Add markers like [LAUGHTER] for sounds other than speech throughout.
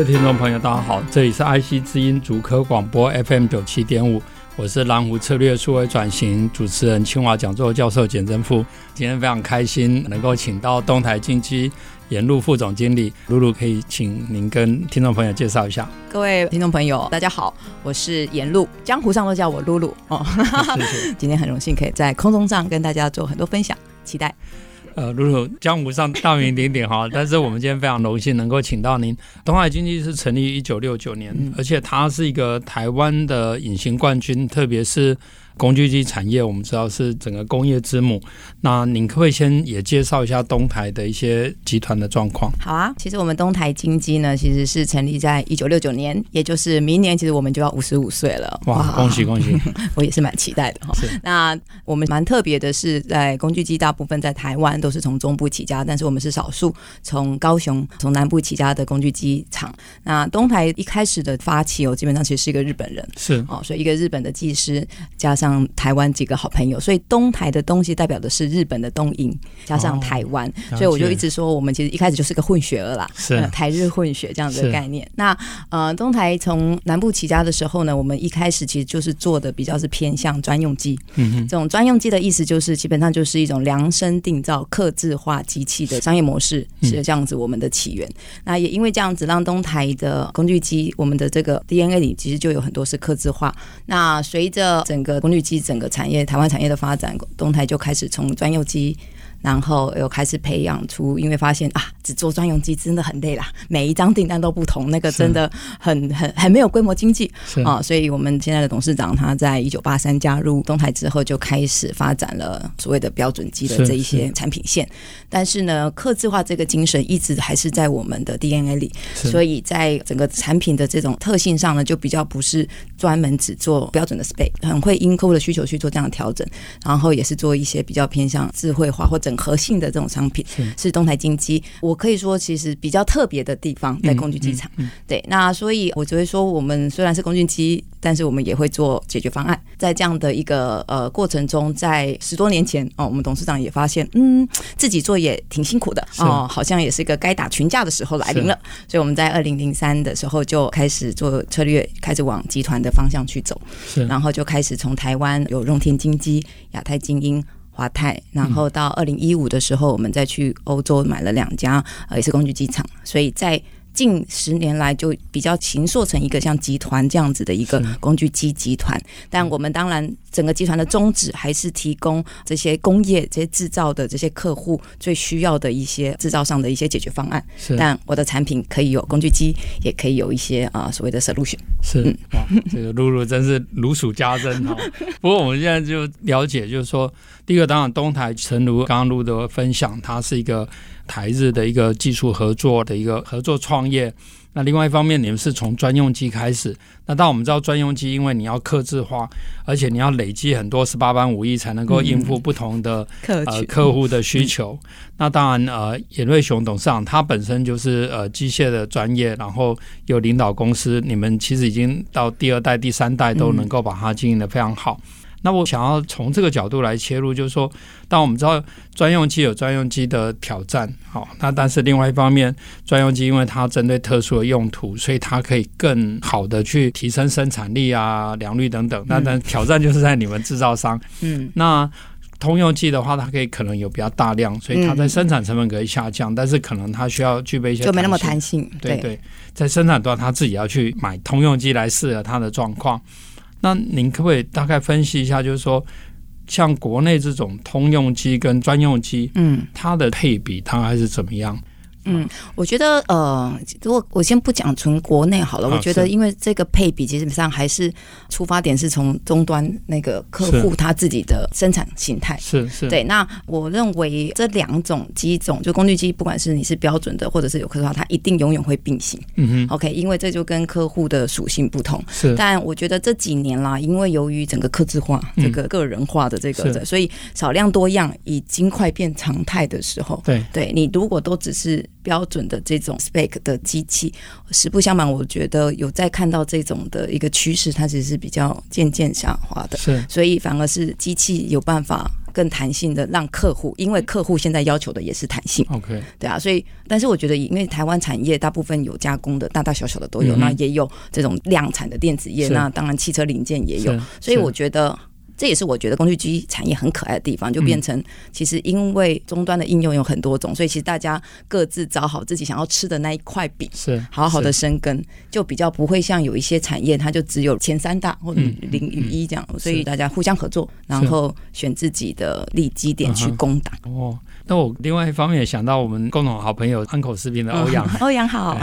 位听众朋友，大家好，这里是爱惜之音竹科广播 FM 九七点五，我是蓝湖策略数位转型主持人清华讲座教授简真富。今天非常开心能够请到东台精机颜露副总经理露露，可以请您跟听众朋友介绍一下。各位听众朋友，大家好，我是沿路，江湖上都叫我露露哦。谢谢。今天很荣幸可以在空中上跟大家做很多分享，期待。呃，露露，江湖上大名鼎鼎哈，[LAUGHS] 但是我们今天非常荣幸能够请到您。东海经济是成立于一九六九年，嗯，而且它是一个台湾的隐形冠军，特别是。工具机产业，我们知道是整个工业之母。那您可不可以先也介绍一下东台的一些集团的状况？好啊，其实我们东台金机呢，其实是成立在一九六九年，也就是明年，其实我们就要五十五岁了。哇，哇恭喜恭喜！[LAUGHS] 我也是蛮期待的哈。那我们蛮特别的是，在工具机大部分在台湾都是从中部起家，但是我们是少数从高雄、从南部起家的工具机厂。那东台一开始的发起哦，基本上其实是一个日本人，是哦，所以一个日本的技师加上。台湾几个好朋友，所以东台的东西代表的是日本的东瀛，加上台湾，哦，所以我就一直说，我们其实一开始就是个混血儿啦，是、呃、台日混血这样子的概念。那呃，东台从南部起家的时候呢，我们一开始其实就是做的比较是偏向专用机，这种专用机的意思就是基本上就是一种量身定造、刻制化机器的商业模式，是这样子我们的起源。嗯、那也因为这样子，让东台的工具机，我们的这个 DNA 里其实就有很多是刻制化。那随着整个工具机整个产业，台湾产业的发展，动态就开始从专用机。然后又开始培养出，因为发现啊，只做专用机真的很累啦，每一张订单都不同，那个真的很很很没有规模经济啊。所以我们现在的董事长他在一九八三加入东台之后，就开始发展了所谓的标准机的这一些产品线。但是呢，客制化这个精神一直还是在我们的 DNA 里，所以在整个产品的这种特性上呢，就比较不是专门只做标准的 spec，很会因客户的需求去做这样的调整，然后也是做一些比较偏向智慧化或者。整合性的这种商品是东台金机，我可以说其实比较特别的地方在工具机厂。对，那所以我就会说，我们虽然是工具机，但是我们也会做解决方案。在这样的一个呃过程中，在十多年前哦，我们董事长也发现，嗯，自己做也挺辛苦的哦，好像也是一个该打群架的时候来临了。所以我们在二零零三的时候就开始做策略，开始往集团的方向去走，然后就开始从台湾有荣天金机、亚太精英。华泰，然后到二零一五的时候，我们再去欧洲买了两家，呃，也是工具机厂，所以在。近十年来就比较形塑成一个像集团这样子的一个工具机集团，但我们当然整个集团的宗旨还是提供这些工业、这些制造的这些客户最需要的一些制造上的一些解决方案。是，但我的产品可以有工具机，也可以有一些啊、呃、所谓的 solution。是，嗯、[LAUGHS] 哇，这个露露真是如数家珍哈。[LAUGHS] 不过我们现在就了解，就是说，第一个当然东台，诚如刚刚露露的分享，它是一个。台日的一个技术合作的一个合作创业，那另外一方面，你们是从专用机开始。那当我们知道专用机，因为你要刻制化，而且你要累积很多十八般武艺，才能够应付不同的、嗯、呃客户的需求。嗯、那当然，呃，颜瑞雄董事长他本身就是呃机械的专业，然后有领导公司，你们其实已经到第二代、第三代都能够把它经营得非常好。嗯那我想要从这个角度来切入，就是说，当我们知道专用机有专用机的挑战，好，那但是另外一方面，专用机因为它针对特殊的用途，所以它可以更好的去提升生产力啊、良率等等。那但挑战就是在你们制造商。嗯。那通用机的话，它可以可能有比较大量，所以它在生产成本可以下降，但是可能它需要具备一些就没那么弹性。对对，在生产端，它自己要去买通用机来适合它的状况。那您可不可以大概分析一下，就是说，像国内这种通用机跟专用机，嗯，它的配比它还是怎么样？嗯，我觉得呃，如果我先不讲纯国内好了，我觉得因为这个配比基本上还是出发点是从终端那个客户他自己的生产形态，是是。对。那我认为这两种机种，就工具机，不管是你是标准的或者是有客制化，它一定永远会并行。嗯哼，OK，因为这就跟客户的属性不同。是，但我觉得这几年啦，因为由于整个客制化、这个个人化的这个，所以少量多样已经快变常态的时候，对，对你如果都只是标准的这种 spec 的机器，实不相瞒，我觉得有在看到这种的一个趋势，它其实是比较渐渐下滑的。是，所以反而是机器有办法更弹性的让客户，因为客户现在要求的也是弹性。OK，对啊，所以但是我觉得，因为台湾产业大部分有加工的，大大小小的都有，嗯、那也有这种量产的电子业，那当然汽车零件也有，所以我觉得。这也是我觉得工具机产业很可爱的地方，就变成其实因为终端的应用有很多种，所以其实大家各自找好自己想要吃的那一块饼，是好好的生根，就比较不会像有一些产业，它就只有前三大或者零与一这样，所以大家互相合作，然后选自己的利基点去攻打。哦，那我另外一方面也想到我们共同好朋友安口视频的欧阳，[LAUGHS] 欧阳好，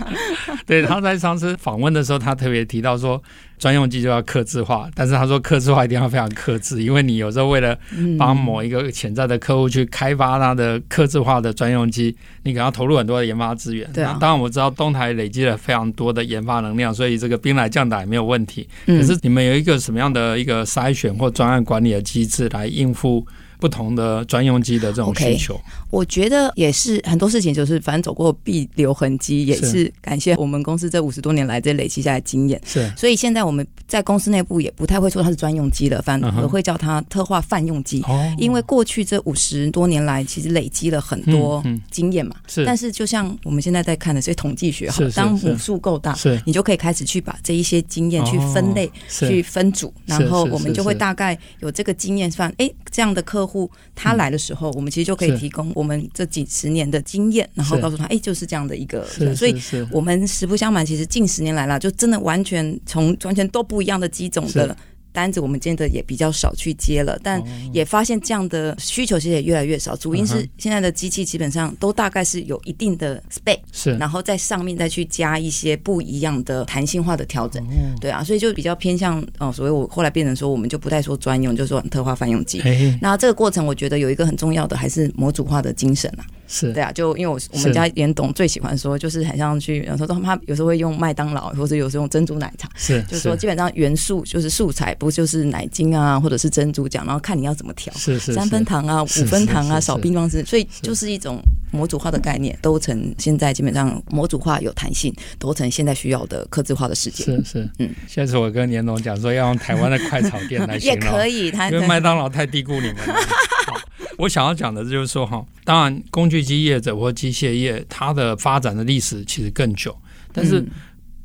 [LAUGHS] 对，他在上次访问的时候，他特别提到说。专用机就要克制化，但是他说克制化一定要非常克制，因为你有时候为了帮某一个潜在的客户去开发他的克制化的专用机，你可能要投入很多的研发资源。对啊，当然我知道东台累积了非常多的研发能量，所以这个兵来将挡也没有问题。可是你们有一个什么样的一个筛选或专案管理的机制来应付不同的专用机的这种需求？Okay, 我觉得也是很多事情，就是反正走过必留痕迹，也是感谢我们公司这五十多年来这累积下来的经验。是，所以现在我们在公司内部也不太会说它是专用机了，反而会叫它特化泛用机。哦，因为过去这五十多年来，其实累积了很多经验嘛。是，但是就像我们现在在看的这些统计学，哈，当母数够大，是，你就可以开始去把这一些经验去分类、去分组，然后我们就会大概有这个经验算，哎，这样的客户。户他来的时候，我们其实就可以提供我们这几十年的经验，然后告诉他，哎，就是这样的一个。所以，我们实不相瞒，其实近十年来了，就真的完全从完全都不一样的机种的。单子我们真的也比较少去接了，但也发现这样的需求其实也越来越少。主因是现在的机器基本上都大概是有一定的 spec，是，然后在上面再去加一些不一样的弹性化的调整。对啊，所以就比较偏向哦，所以我后来变成说，我们就不太说专用，就说特化泛用机。那这个过程我觉得有一个很重要的还是模组化的精神啊。是对啊，就因为我我们家严董最喜欢说，就是很像去有时候他有时候会用麦当劳，或者有时候用珍珠奶茶，是就是说基本上元素就是素材，不就是奶精啊，或者是珍珠酱，然后看你要怎么调，是是三分糖啊，五分糖啊，少冰方式，所以就是一种模组化的概念，都成现在基本上模组化有弹性，都成现在需要的客制化的世界。是是。嗯，下次我跟年龙讲说要用台湾的快炒店来也可以，因为麦当劳太低估你们了。[LAUGHS] 我想要讲的就是说哈，当然工具机业者或机械业，它的发展的历史其实更久，但是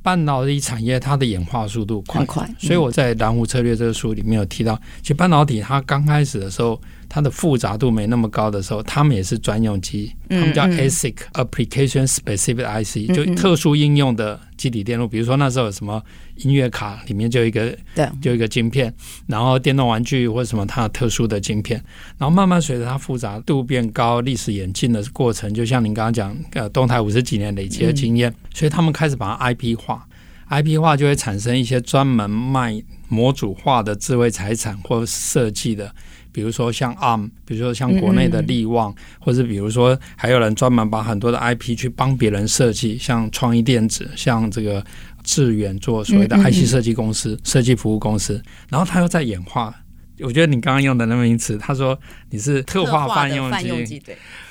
半导体产业它的演化速度快，快，所以我在蓝湖策略这个书里面有提到，其实半导体它刚开始的时候。它的复杂度没那么高的时候，他们也是专用机，他们叫 ASIC、嗯、（Application Specific IC），就特殊应用的基底电路。比如说那时候有什么音乐卡里面就一个，对，就一个晶片，然后电动玩具或什么它的特殊的晶片，然后慢慢随着它复杂度变高，历史演进的过程，就像您刚刚讲，呃，动态五十几年累积的经验，所以他们开始把它 IP 化，IP 化就会产生一些专门卖模组化的智慧财产或设计的。比如说像 ARM，比如说像国内的力旺，或者比如说还有人专门把很多的 IP 去帮别人设计，像创意电子，像这个致远做所谓的 IC 设计公司、设计服务公司，然后他又在演化。我觉得你刚刚用的那个名词，他说你是特化泛用机，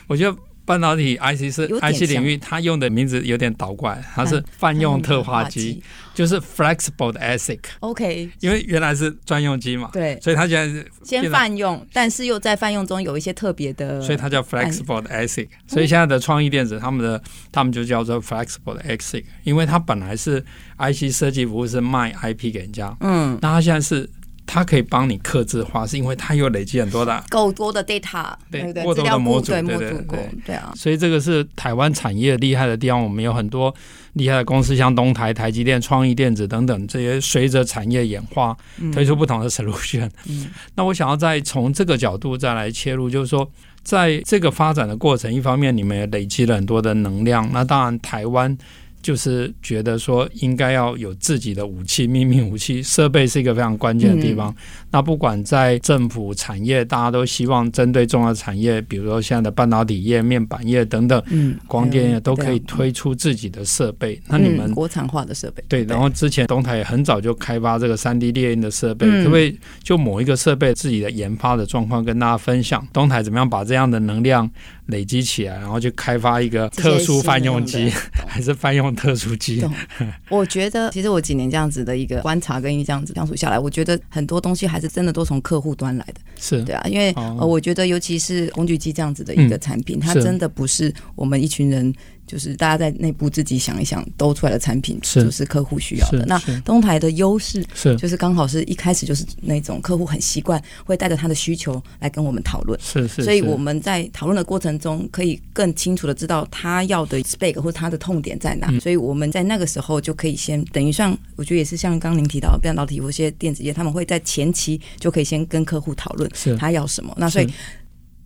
我觉得。半导体 IC 是 IC 领域，它用的名字有点倒过来，它是泛用特化机，就是 flexible 的 ASIC。OK，因为原来是专用机嘛，对，所以它现在是先泛用，但是又在泛用中有一些特别的，所以它叫 flexible 的 ASIC。所以现在的创意电子，他们的他们就叫做 flexible 的 ASIC，因为它本来是 IC 设计服务是卖 IP 给人家，嗯，那它现在是。它可以帮你客制化，是因为它有累积很多的够多的 data，对过多的模组，对对对对啊，所以这个是台湾产业厉害的地方。我们有很多厉害的公司，像东台、台积电、创意电子等等，这些随着产业演化推出不同的 solution。嗯，[LAUGHS] 那我想要再从这个角度再来切入，就是说。在这个发展的过程，一方面你们也累积了很多的能量，那当然台湾。就是觉得说应该要有自己的武器，秘密武器设备是一个非常关键的地方。嗯、那不管在政府产业，大家都希望针对重要产业，比如说现在的半导体业、面板业等等，嗯，光电业都可以推出自己的设备。嗯、那你们、嗯、国产化的设备，对。然后之前东台也很早就开发这个三 D 列印的设备，嗯、可不可以就某一个设备自己的研发的状况跟大家分享？东台怎么样把这样的能量累积起来，然后去开发一个特殊泛用机，[LAUGHS] 还是泛用特殊机？[LAUGHS] 我觉得，其实我几年这样子的一个观察跟这样子相处下来，我觉得很多东西还是真的都从客户端来的。是对啊，因为、哦、呃，我觉得尤其是工具机这样子的一个产品，嗯、它真的不是我们一群人。就是大家在内部自己想一想，兜出来的产品就是客户需要的。那东台的优势是，就是刚好是一开始就是那种客户很习惯会带着他的需求来跟我们讨论。是是，所以我们在讨论的过程中，可以更清楚的知道他要的 spec 或者他的痛点在哪。所以我们在那个时候就可以先等于像，我觉得也是像刚刚您提到的半导体有些电子业，他们会在前期就可以先跟客户讨论他要什么。那所以。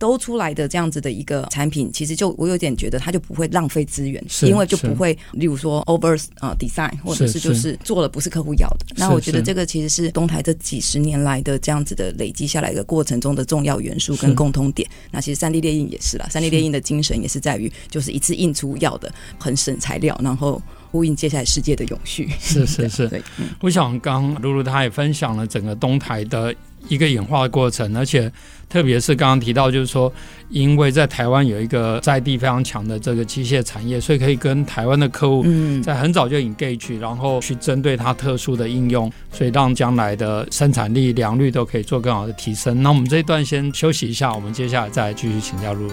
都出来的这样子的一个产品，其实就我有点觉得它就不会浪费资源，因为就不会，例如说 over 啊 design，或者是就是做了不是客户要的。那我觉得这个其实是东台这几十年来的这样子的累积下来的过程中的重要元素跟共通点。那其实三 D 列印也是啦，三 D 列印的精神也是在于就是一次印出要的，很省材料，然后呼应接下来世界的永续。是是 [LAUGHS] 是，对。我想刚露露她也分享了整个东台的。一个演化的过程，而且特别是刚刚提到，就是说，因为在台湾有一个在地非常强的这个机械产业，所以可以跟台湾的客户在很早就 engage，然后去针对它特殊的应用，所以让将来的生产力、良率都可以做更好的提升。那我们这一段先休息一下，我们接下来再继续请教露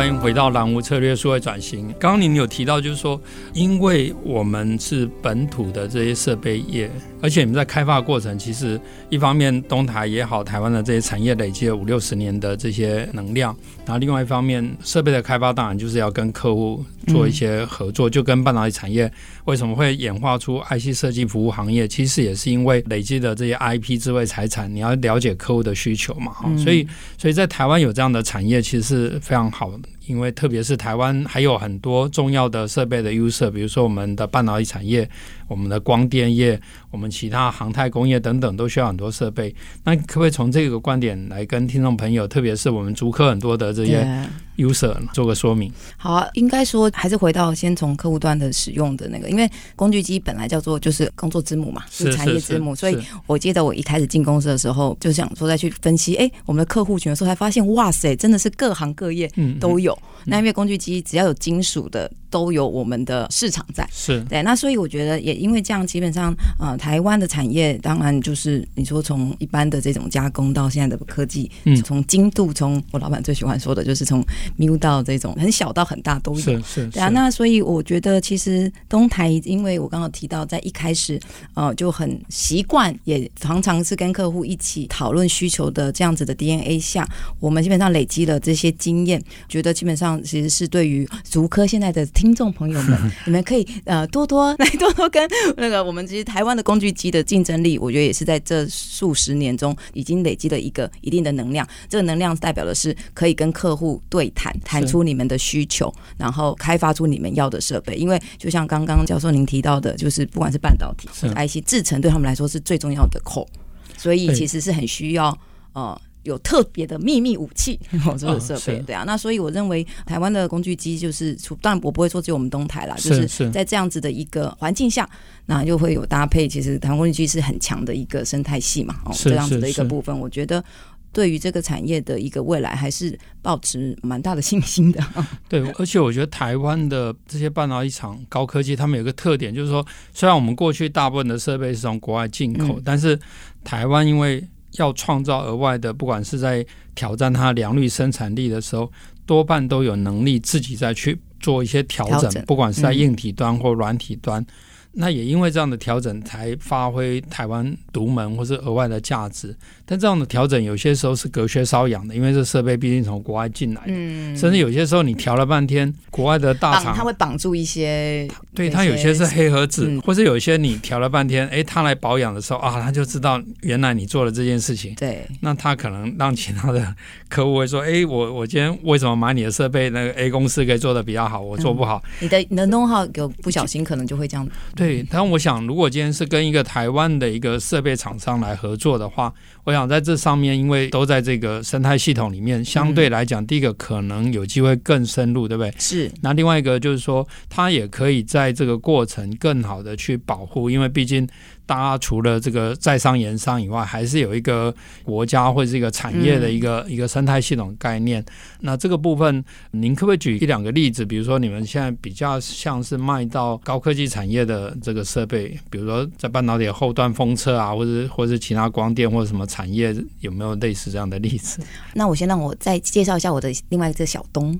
欢迎回到蓝屋策略数位转型。刚刚您有提到，就是说，因为我们是本土的这些设备业，而且你们在开发过程，其实一方面东台也好，台湾的这些产业累积了五六十年的这些能量，然后另外一方面，设备的开发当然就是要跟客户做一些合作，就跟半导体产业为什么会演化出 IC 设计服务行业，其实也是因为累积的这些 IP 智慧财产，你要了解客户的需求嘛，所以，所以在台湾有这样的产业，其实是非常好的。因为特别是台湾还有很多重要的设备的优势比如说我们的半导体产业、我们的光电业、我们其他航太工业等等，都需要很多设备。那可不可以从这个观点来跟听众朋友，特别是我们足客很多的这些 user 做个说明？好啊，应该说还是回到先从客户端的使用的那个，因为工具机本来叫做就是工作之母嘛，是产业之母，所以我记得我一开始进公司的时候，就想说再去分析，哎，我们的客户群的时候，才发现，哇塞，真的是各行各业都有。嗯那因为工具机只要有金属的，都有我们的市场在。是对。那所以我觉得也因为这样，基本上呃，台湾的产业当然就是你说从一般的这种加工到现在的科技，嗯，从精度，从我老板最喜欢说的就是从 MIU 到这种很小到很大都有。是是。对啊，那所以我觉得其实东台，因为我刚刚提到在一开始呃就很习惯，也常常是跟客户一起讨论需求的这样子的 DNA 下，我们基本上累积了这些经验，觉得基本上。其实是对于足科现在的听众朋友们，[LAUGHS] 你们可以呃多多 [LAUGHS] 来多多跟那个我们其实台湾的工具机的竞争力，我觉得也是在这数十年中已经累积了一个一定的能量。这个能量代表的是可以跟客户对谈，谈出你们的需求，然后开发出你们要的设备。因为就像刚刚教授您提到的，就是不管是半导体 IC 制程，对他们来说是最重要的口，所以其实是很需要呃。有特别的秘密武器，[LAUGHS] 这个设备对啊，那所以我认为台湾的工具机就是，当然我不会说只有我们东台啦，就是在这样子的一个环境下，那就会有搭配。其实台湾工具机是很强的一个生态系嘛，哦，这样子的一个部分，我觉得对于这个产业的一个未来还是保持蛮大的信心的。[LAUGHS] 对，而且我觉得台湾的这些半导体厂、高科技，他们有个特点，就是说，虽然我们过去大部分的设备是从国外进口，嗯、但是台湾因为要创造额外的，不管是在挑战它良率生产力的时候，多半都有能力自己再去做一些调整，调整，不管是在硬体端或软体端。嗯、那也因为这样的调整，才发挥台湾独门或是额外的价值。但这样的调整有些时候是隔靴搔痒的，因为这设备毕竟从国外进来的，嗯，甚至有些时候你调了半天，国外的大厂它会绑住一些，对它有些是黑盒子，嗯、或者有一些你调了半天，哎，他来保养的时候啊，他就知道原来你做了这件事情，对，那他可能让其他的客户会说，哎，我我今天为什么买你的设备？那个 A 公司可以做的比较好，我做不好，嗯、你的你的 know-how 有不小心可能就会这样。对，但我想，如果今天是跟一个台湾的一个设备厂商来合作的话，我想在这上面，因为都在这个生态系统里面，相对来讲，第一个可能有机会更深入，对不对？是。那另外一个就是说，它也可以在这个过程更好的去保护，因为毕竟。大家除了这个在商言商以外，还是有一个国家或者是一个产业的一个、嗯、一个生态系统概念。那这个部分，您可不可以举一两个例子？比如说，你们现在比较像是卖到高科技产业的这个设备，比如说在半导体后端封测啊，或者 [LAUGHS] 或者是其他光电或者什么产业，有没有类似这样的例子？那我先让我再介绍一下我的另外一个小东。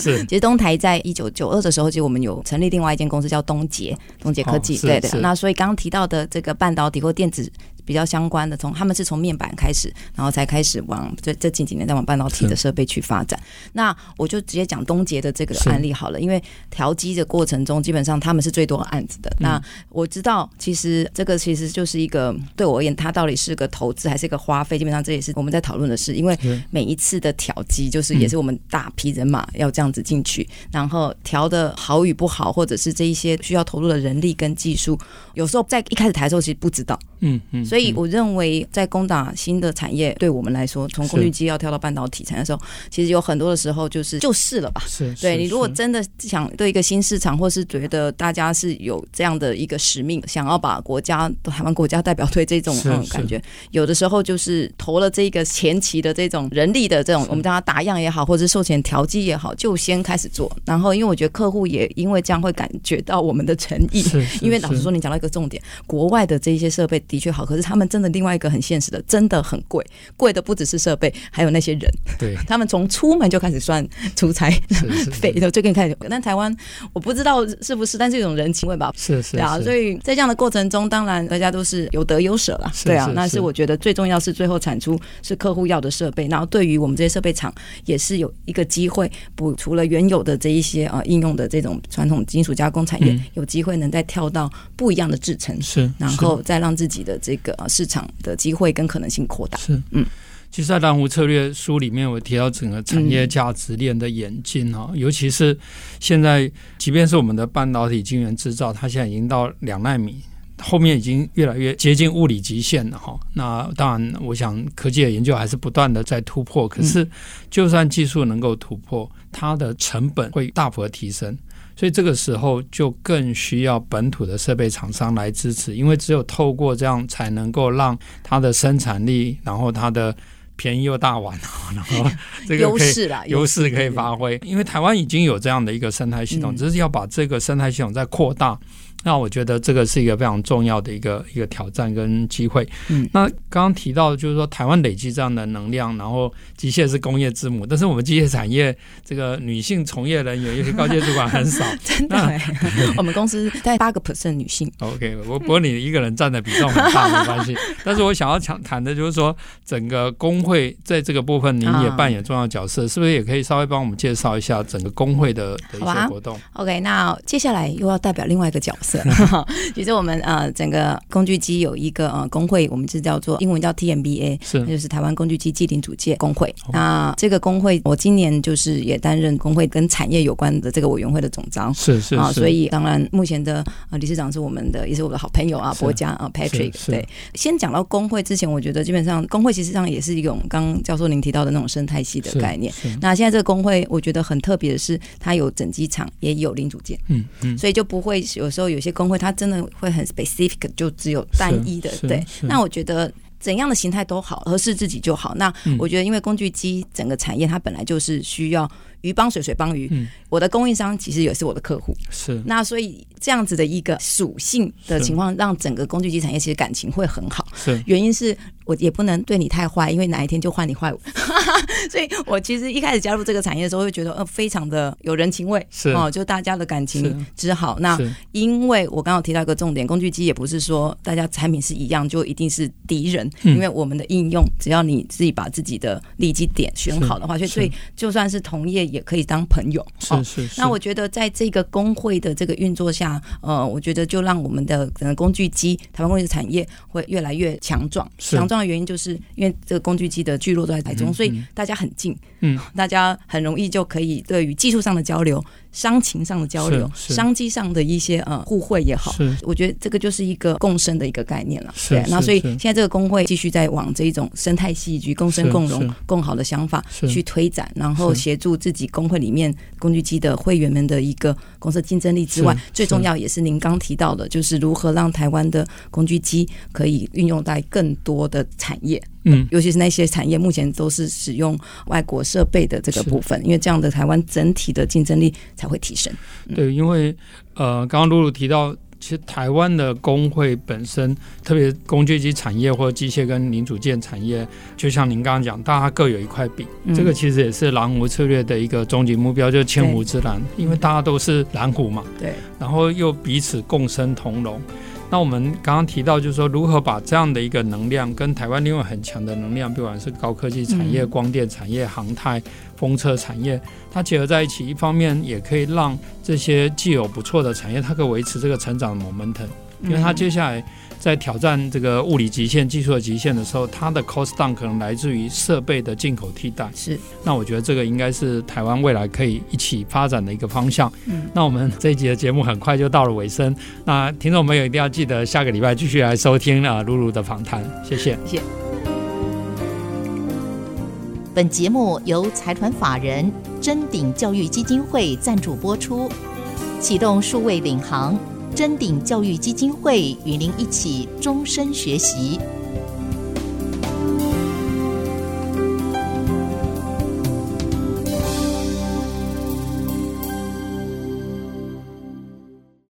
是，[LAUGHS] 其实东台在一九九二的时候，其实我们有成立另外一间公司叫东杰，东杰科技。哦、对对。那所以刚刚提到的这个。半导体或电子。比较相关的，从他们是从面板开始，然后才开始往这这近几年再往半导体的设备去发展。那我就直接讲东杰的这个案例好了，因为调机的过程中，基本上他们是最多案子的。嗯、那我知道，其实这个其实就是一个对我而言，它到底是个投资还是一个花费？基本上这也是我们在讨论的事，因为每一次的调机，就是也是我们大批人马要这样子进去，然后调的好与不好，或者是这一些需要投入的人力跟技术，有时候在一开始台的时候其实不知道。嗯嗯。所以我认为，在攻打新的产业，对我们来说，从工具机要跳到半导体产业的时候，其实有很多的时候就是就是了吧。是，对你如果真的想对一个新市场，或是觉得大家是有这样的一个使命，想要把国家台湾国家代表队这种嗯感觉，有的时候就是投了这个前期的这种人力的这种，我们叫它打样也好，或者是售前调剂也好，就先开始做。然后，因为我觉得客户也因为这样会感觉到我们的诚意。因为老实说，你讲到一个重点，国外的这些设备的确好，可是他们真的。另外一个很现实的，真的很贵，贵的不只是设备，还有那些人。对，[LAUGHS] 他们从出门就开始算出差费，[LAUGHS] 就最近开始。但台湾我不知道是不是，但是一种人情味吧。是是，是啊，所以在这样的过程中，当然大家都是有得有舍了。对啊，那是我觉得最重要是最后产出是客户要的设备，然后对于我们这些设备厂也是有一个机会，补除了原有的这一些啊应用的这种传统金属加工产业，嗯、有机会能再跳到不一样的制程，是，然后再让自己的这个市场。的机会跟可能性扩大是，嗯，其实，在蓝湖策略书里面，我提到整个产业价值链的演进哈，嗯、尤其是现在，即便是我们的半导体晶圆制造，它现在已经到两纳米，后面已经越来越接近物理极限了哈。那当然，我想科技的研究还是不断的在突破，可是，就算技术能够突破，它的成本会大幅的提升。所以这个时候就更需要本土的设备厂商来支持，因为只有透过这样，才能够让它的生产力，然后它的便宜又大碗，[LAUGHS] 然后这个优势啦，[LAUGHS] 优势可以发挥。因为台湾已经有这样的一个生态系统，只是要把这个生态系统再扩大。那我觉得这个是一个非常重要的一个一个挑战跟机会。嗯，那刚刚提到的就是说台湾累积这样的能量，然后机械是工业之母，但是我们机械产业这个女性从业人员，尤其高阶主管很少。[LAUGHS] 真的，[LAUGHS] 我们公司大概八个 percent 女性。OK，我不过你一个人占的比重很大，没关系。[LAUGHS] 但是我想要讲谈的就是说，整个工会在这个部分，您也扮演重要角色，是不是也可以稍微帮我们介绍一下整个工会的的一些活动？OK，那接下来又要代表另外一个角色。[LAUGHS] 其实我们呃整个工具机有一个呃工会，我们是叫做英文叫 TMBA，是。就是台湾工具机技龄组件工会。那这个工会，我今年就是也担任工会跟产业有关的这个委员会的总召，是是啊，所以当然目前的呃理事长是我们的，也是我的好朋友啊，博嘉啊 Patrick。对，先讲到工会之前，我觉得基本上工会其实上也是一种刚刚教授您提到的那种生态系的概念。那现在这个工会，我觉得很特别的是，它有整机厂，也有零组件，嗯嗯，所以就不会有时候有。有些工会它真的会很 specific，就只有单一的，对。那我觉得怎样的形态都好，合适自己就好。那我觉得，因为工具机整个产业它本来就是需要。鱼帮水，水帮鱼。嗯，我的供应商其实也是我的客户。是，那所以这样子的一个属性的情况，让整个工具机产业其实感情会很好。是，原因是我我也不能对你太坏，因为哪一天就换你坏我。[LAUGHS] 所以我其实一开始加入这个产业的时候，会觉得呃非常的有人情味，是哦，就大家的感情之好。那因为我刚刚提到一个重点，工具机也不是说大家产品是一样就一定是敌人，因为我们的应用，只要你自己把自己的利基点选好的话，所以就算是同业也可以当朋友。是是。那我觉得在这个工会的这个运作下，呃，我觉得就让我们的可能工具机台湾工具的产业会越来越强壮。强壮的原因就是因为这个工具机的聚落都在台中，所以大家很近，嗯，[LAUGHS] 大家很容易就可以对于技术上的交流。商情上的交流，商机上的一些呃互惠也好，我觉得这个就是一个共生的一个概念了。对，那所以现在这个工会继续在往这一种生态戏剧共生共荣共好的想法去推展，然后协助自己工会里面工具机的会员们的一个公司竞争力之外，最重要也是您刚提到的，就是如何让台湾的工具机可以运用在更多的产业。嗯，尤其是那些产业目前都是使用外国设备的这个部分，因为这样的台湾整体的竞争力才会提升。嗯、对，因为呃，刚刚露露提到，其实台湾的工会本身，特别工具机产业或者机械跟零组件产业，就像您刚刚讲，大家各有一块饼，嗯、这个其实也是蓝湖策略的一个终极目标，就是千湖之蓝，因为大家都是蓝湖嘛，对，然后又彼此共生同荣。那我们刚刚提到，就是说如何把这样的一个能量跟台湾另外很强的能量，不管是高科技产业、光电产业、航太、风车产业，它结合在一起，一方面也可以让这些既有不错的产业，它可以维持这个成长的 momentum，因为它接下来。在挑战这个物理极限、技术的极限的时候，它的 cost down 可能来自于设备的进口替代。是，那我觉得这个应该是台湾未来可以一起发展的一个方向。嗯，那我们这一集的节目很快就到了尾声，那听众朋友一定要记得下个礼拜继续来收听啊露露的访谈。谢谢，谢谢。本节目由财团法人臻鼎教育基金会赞助播出，启动数位领航。臻鼎教育基金会与您一起终身学习。